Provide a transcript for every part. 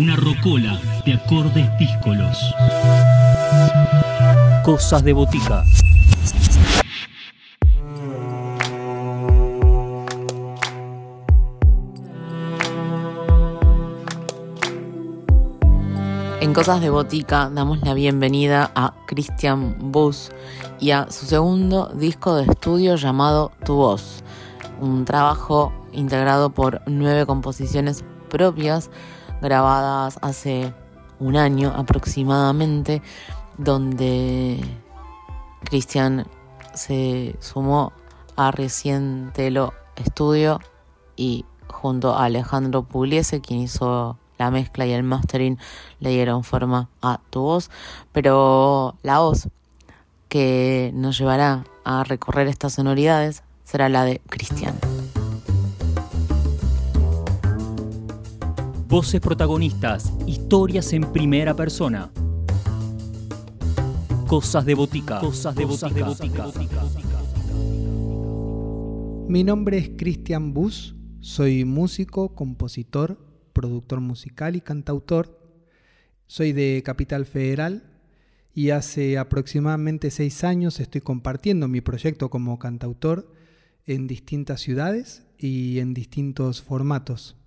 Una rocola de acordes díscolos. Cosas de botica. En Cosas de Botica damos la bienvenida a Christian Bus y a su segundo disco de estudio llamado Tu Voz, un trabajo integrado por nueve composiciones propias grabadas hace un año aproximadamente, donde Christian se sumó a Recién Telo Estudio y junto a Alejandro Pugliese, quien hizo la mezcla y el mastering le dieron forma a tu voz, pero la voz que nos llevará a recorrer estas sonoridades será la de Cristian. Voces protagonistas, historias en primera persona. Cosas de botica. Cosas de botica. Mi nombre es Cristian Bus, soy músico, compositor, productor musical y cantautor. Soy de Capital Federal y hace aproximadamente seis años estoy compartiendo mi proyecto como cantautor en distintas ciudades y en distintos formatos.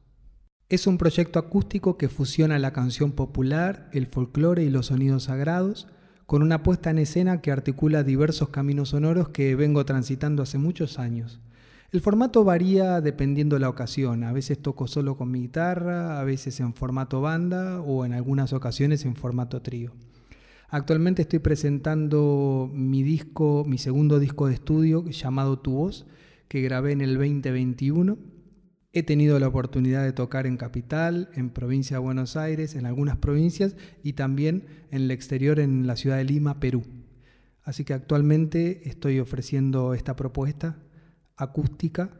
Es un proyecto acústico que fusiona la canción popular, el folclore y los sonidos sagrados, con una puesta en escena que articula diversos caminos sonoros que vengo transitando hace muchos años. El formato varía dependiendo de la ocasión. A veces toco solo con mi guitarra, a veces en formato banda o en algunas ocasiones en formato trío. Actualmente estoy presentando mi disco, mi segundo disco de estudio llamado Tu Voz, que grabé en el 2021. He tenido la oportunidad de tocar en Capital, en provincia de Buenos Aires, en algunas provincias y también en el exterior en la ciudad de Lima, Perú. Así que actualmente estoy ofreciendo esta propuesta acústica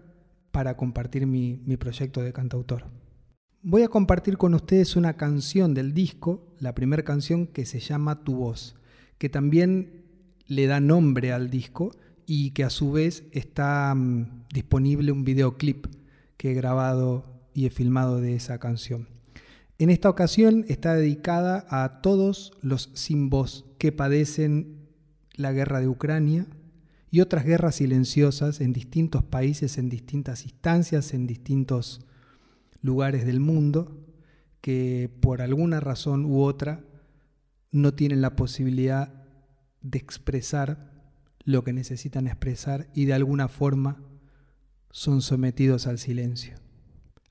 para compartir mi, proyecto de cantautor. Voy a compartir con ustedes una canción del disco, la primera canción que se llama Tu voz, que también le da nombre al disco y que a su vez está mm, disponible un videoclip que he grabado y he filmado de esa canción. En esta ocasión está dedicada a todos los sin voz que padecen la guerra de Ucrania, y otras guerras silenciosas en distintos países, en distintas instancias, en distintos lugares del mundo, que por alguna razón u otra no tienen la posibilidad de expresar lo que necesitan expresar y de alguna forma son sometidos al silencio.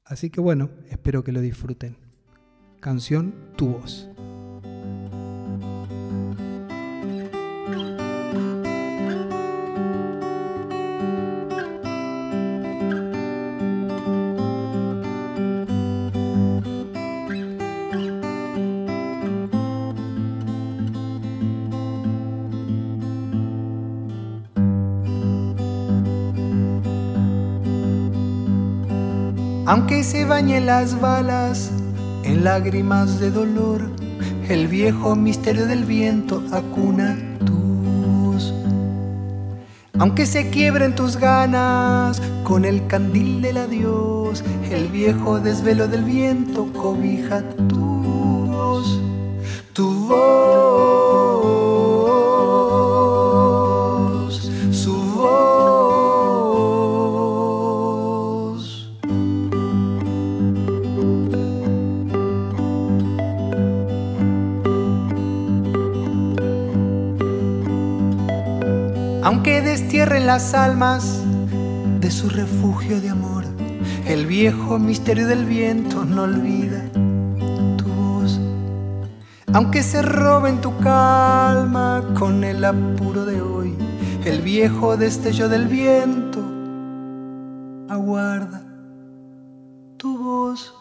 Así que bueno, espero que lo disfruten. Canción Tu voz. Aunque se bañen las balas en lágrimas de dolor, el viejo misterio del viento acuna tus. Aunque se quiebren tus ganas con el candil del adiós, el viejo desvelo del viento cobija tu voz, tu voz. Aunque destierren las almas de su refugio de amor. El viejo misterio del viento no olvida tu voz, aunque se roben tu calma con el apuro de hoy. El viejo destello del viento aguarda tu voz,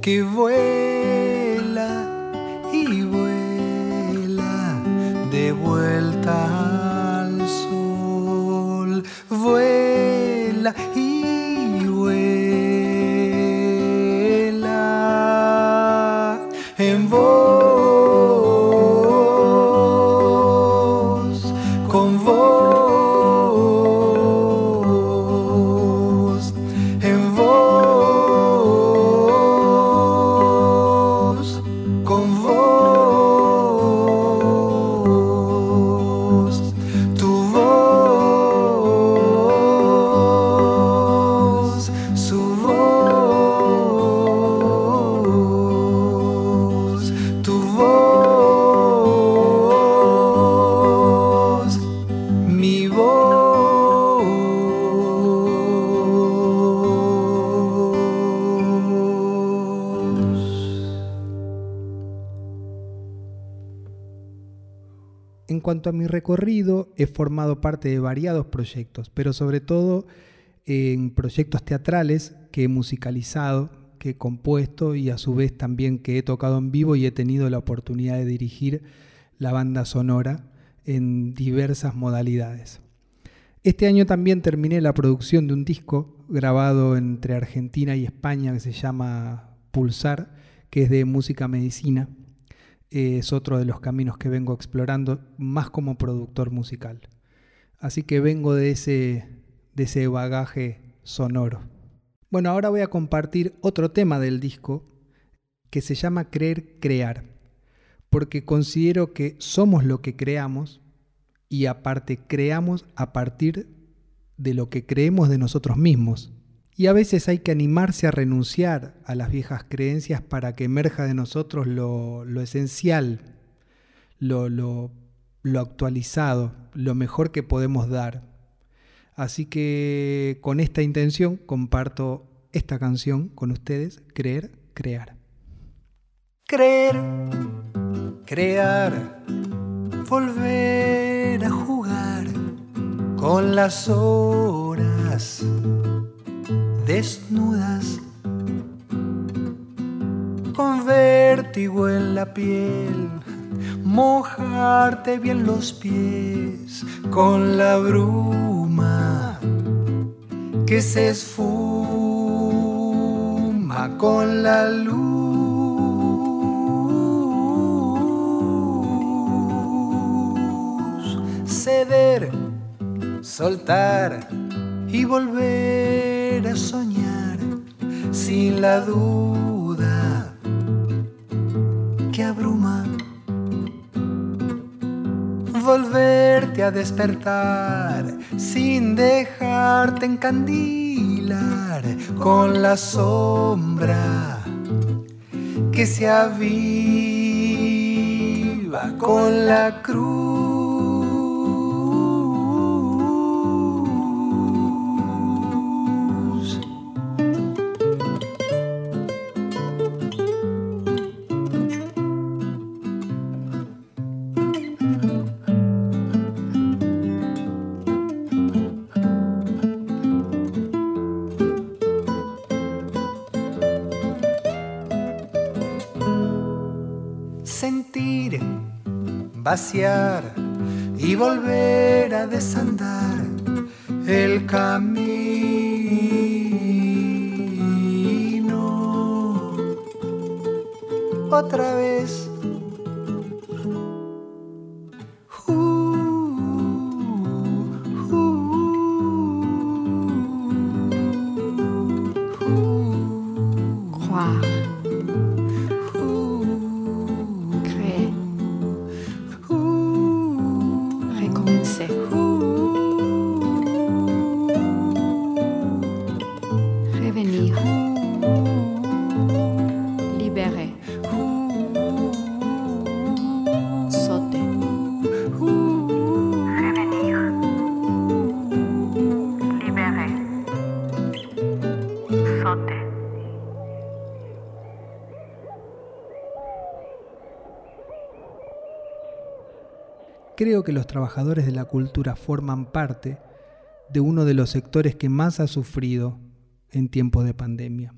que voe. Cuanto a mi recorrido, he formado parte de variados proyectos, pero sobre todo en proyectos teatrales que he musicalizado, que he compuesto y a su vez también que he tocado en vivo y he tenido la oportunidad de dirigir la banda sonora en diversas modalidades. Este año también terminé la producción de un disco grabado entre Argentina y España que se llama Pulsar, que es de música medicina es otro de los caminos que vengo explorando, más como productor musical. Así que vengo de ese, de ese bagaje sonoro. Bueno, ahora voy a compartir otro tema del disco que se llama Creer Crear, porque considero que somos lo que creamos y aparte creamos a partir de lo que creemos de nosotros mismos. Y a veces hay que animarse a renunciar a las viejas creencias para que emerja de nosotros lo, esencial, lo, lo, lo actualizado, lo mejor que podemos dar. Así que con esta intención comparto esta canción con ustedes, Creer, Crear. Creer, crear, volver a jugar con las horas desnudas, con vértigo en la piel, mojarte bien los pies con la bruma que se esfuma con la luz, ceder, soltar y volver a soñar sin la duda que abruma. Volverte a despertar sin dejarte encandilar con la sombra que se aviva con la cruz. Sentir, vaciar y volver a desandar el camino. Otra vez. Creo que los trabajadores de la cultura forman parte de uno de los sectores que más ha sufrido en tiempos de pandemia.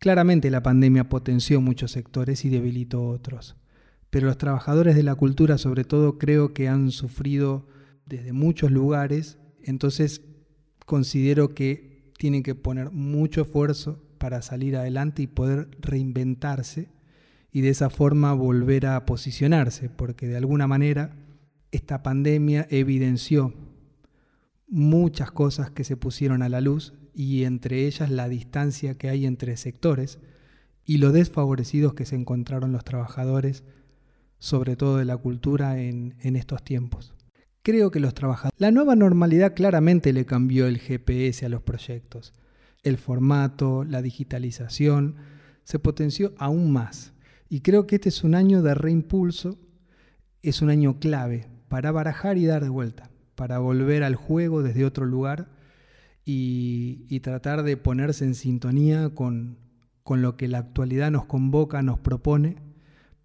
Claramente la pandemia potenció muchos sectores y debilitó otros, pero los trabajadores de la cultura sobre todo creo que han sufrido desde muchos lugares, entonces considero que tienen que poner mucho esfuerzo para salir adelante y poder reinventarse y de esa forma volver a posicionarse, porque de alguna manera esta pandemia evidenció muchas cosas que se pusieron a la luz y entre ellas la distancia que hay entre sectores y lo desfavorecidos que se encontraron los trabajadores, sobre todo de la cultura, en, en estos tiempos. Creo que los trabajadores... La nueva normalidad claramente le cambió el GPS a los proyectos. El formato, la digitalización, se potenció aún más. Y creo que este es un año de reimpulso, es un año clave para barajar y dar de vuelta, para volver al juego desde otro lugar y, tratar de ponerse en sintonía con, con, lo que la actualidad nos convoca, nos propone,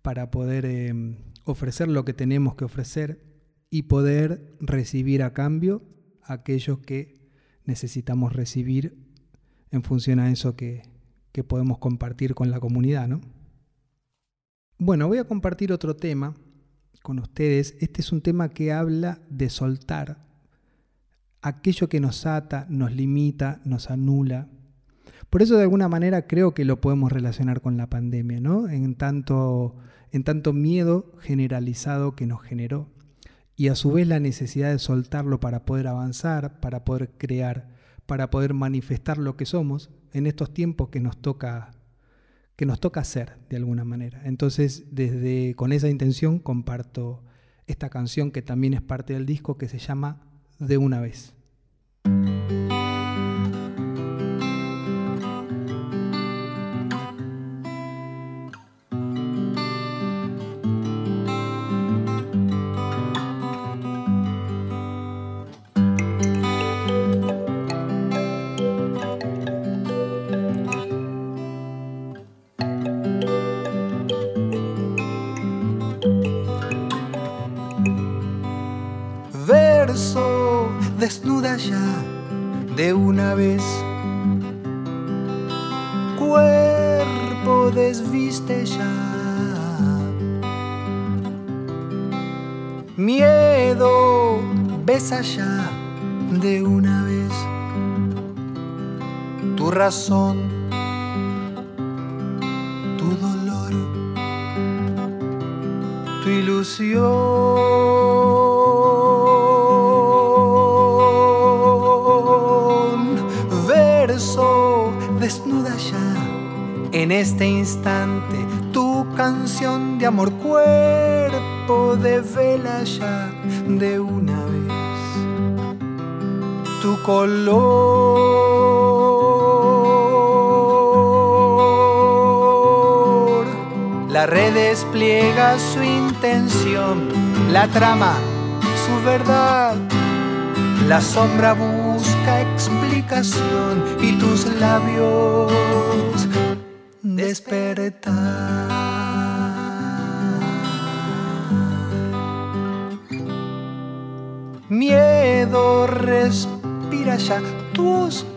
para poder eh, ofrecer lo que tenemos que ofrecer y poder recibir a cambio aquellos que necesitamos recibir en función a eso que, que podemos compartir con la comunidad, ¿no? Bueno, voy a compartir otro tema con ustedes. Este es un tema que habla de soltar aquello que nos ata, nos limita, nos anula. Por eso de alguna manera creo que lo podemos relacionar con la pandemia, ¿no? En tanto, en tanto miedo generalizado que nos generó y a su vez la necesidad de soltarlo para poder avanzar, para poder crear, para poder manifestar lo que somos en estos tiempos que nos toca que nos toca hacer de alguna manera. Entonces, desde con esa intención comparto esta canción que también es parte del disco que se llama De una vez. Miedo, besa ya de una vez. Tu razón, tu dolor, tu ilusión. Verso, desnuda ya. En este instante tu canción de amor, cuerpo de vela ya de una vez. Tu color. La red despliega su intención, la trama, su verdad. La sombra busca explicación y tus labios despertar. Miedo respira ya tu oscuridad,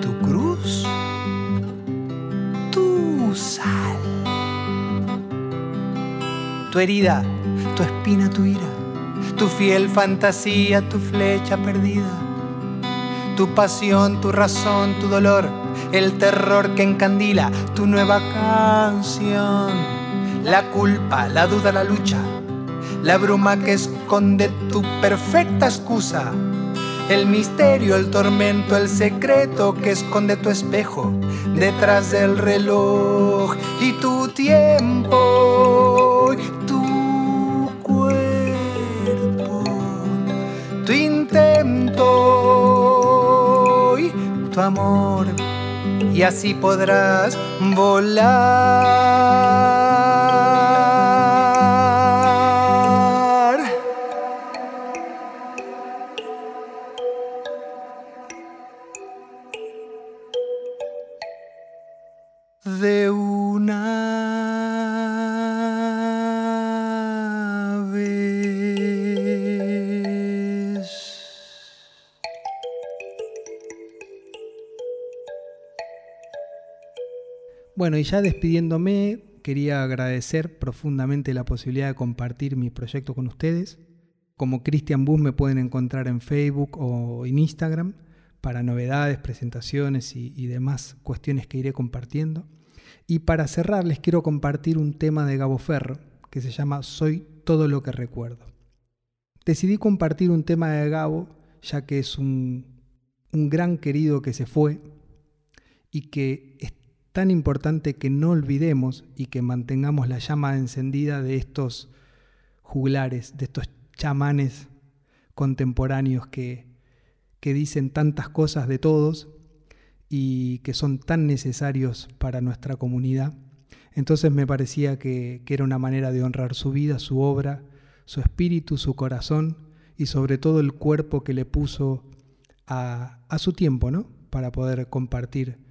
tu cruz, tu sal, tu herida, tu espina, tu ira, tu fiel fantasía, tu flecha perdida, tu pasión, tu razón, tu dolor, el terror que encandila tu nueva canción, la culpa, la duda, la lucha la bruma que esconde tu perfecta excusa, el misterio, el tormento, el secreto que esconde tu espejo detrás del reloj y tu tiempo, tu cuerpo, tu intento y tu amor. Y así podrás volar. Bueno, y ya despidiéndome, quería agradecer profundamente la posibilidad de compartir mi proyecto con ustedes. Como Christian Bus me pueden encontrar en Facebook o en Instagram para novedades, presentaciones y, demás cuestiones que iré compartiendo. Y para cerrar les quiero compartir un tema de Gabo Ferro que se llama Soy todo lo que recuerdo. Decidí compartir un tema de Gabo ya que es un, un gran querido que se fue y que es tan importante que no olvidemos y que mantengamos la llama encendida de estos juglares, de estos chamanes contemporáneos que, que dicen tantas cosas de todos y que son tan necesarios para nuestra comunidad. Entonces me parecía que, que, era una manera de honrar su vida, su obra, su espíritu, su corazón y sobre todo el cuerpo que le puso a, a su tiempo, ¿no? Para poder compartir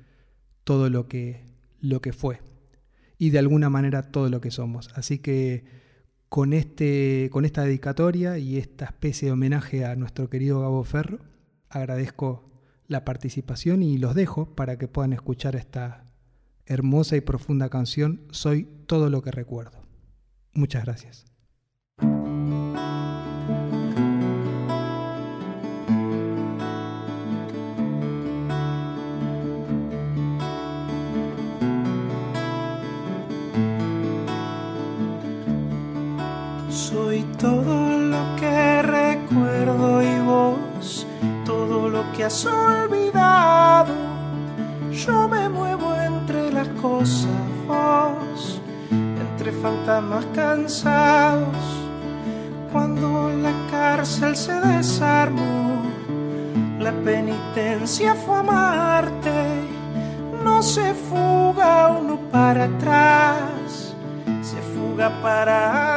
todo lo que, lo que fue y de alguna manera todo lo que somos. Así que con, este, con esta dedicatoria y esta especie de homenaje a nuestro querido Gabo Ferro, agradezco la participación y los dejo para que puedan escuchar esta hermosa y profunda canción Soy todo lo que recuerdo. Muchas gracias. Has olvidado. Yo me muevo entre las cosas, vos entre fantasmas cansados. Cuando la cárcel se desarmó, la penitencia fue amarte. No se fuga uno para atrás, se fuga para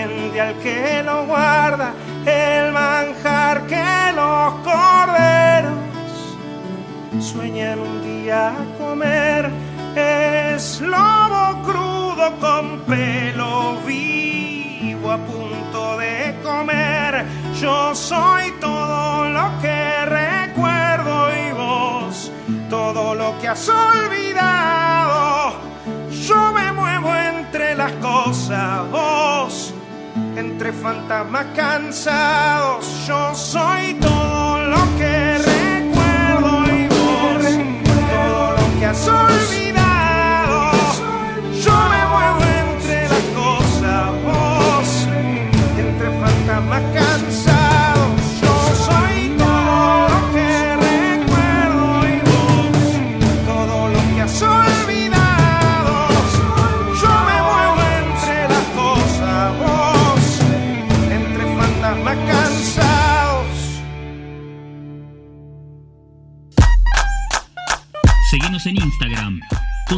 Defiende al que lo guarda, el manjar que los corderos sueñan un día comer, es lobo crudo con pelo vivo a punto de comer. Yo soy todo lo que recuerdo y vos todo lo que has olvidado. Yo me muevo entre las cosas, vos entre fantasmas cansados. Yo soy todo lo que recuerdo y vos todo lo que has olvidado. Yo me muevo entre las cosas, vos entre fantasmas cansados.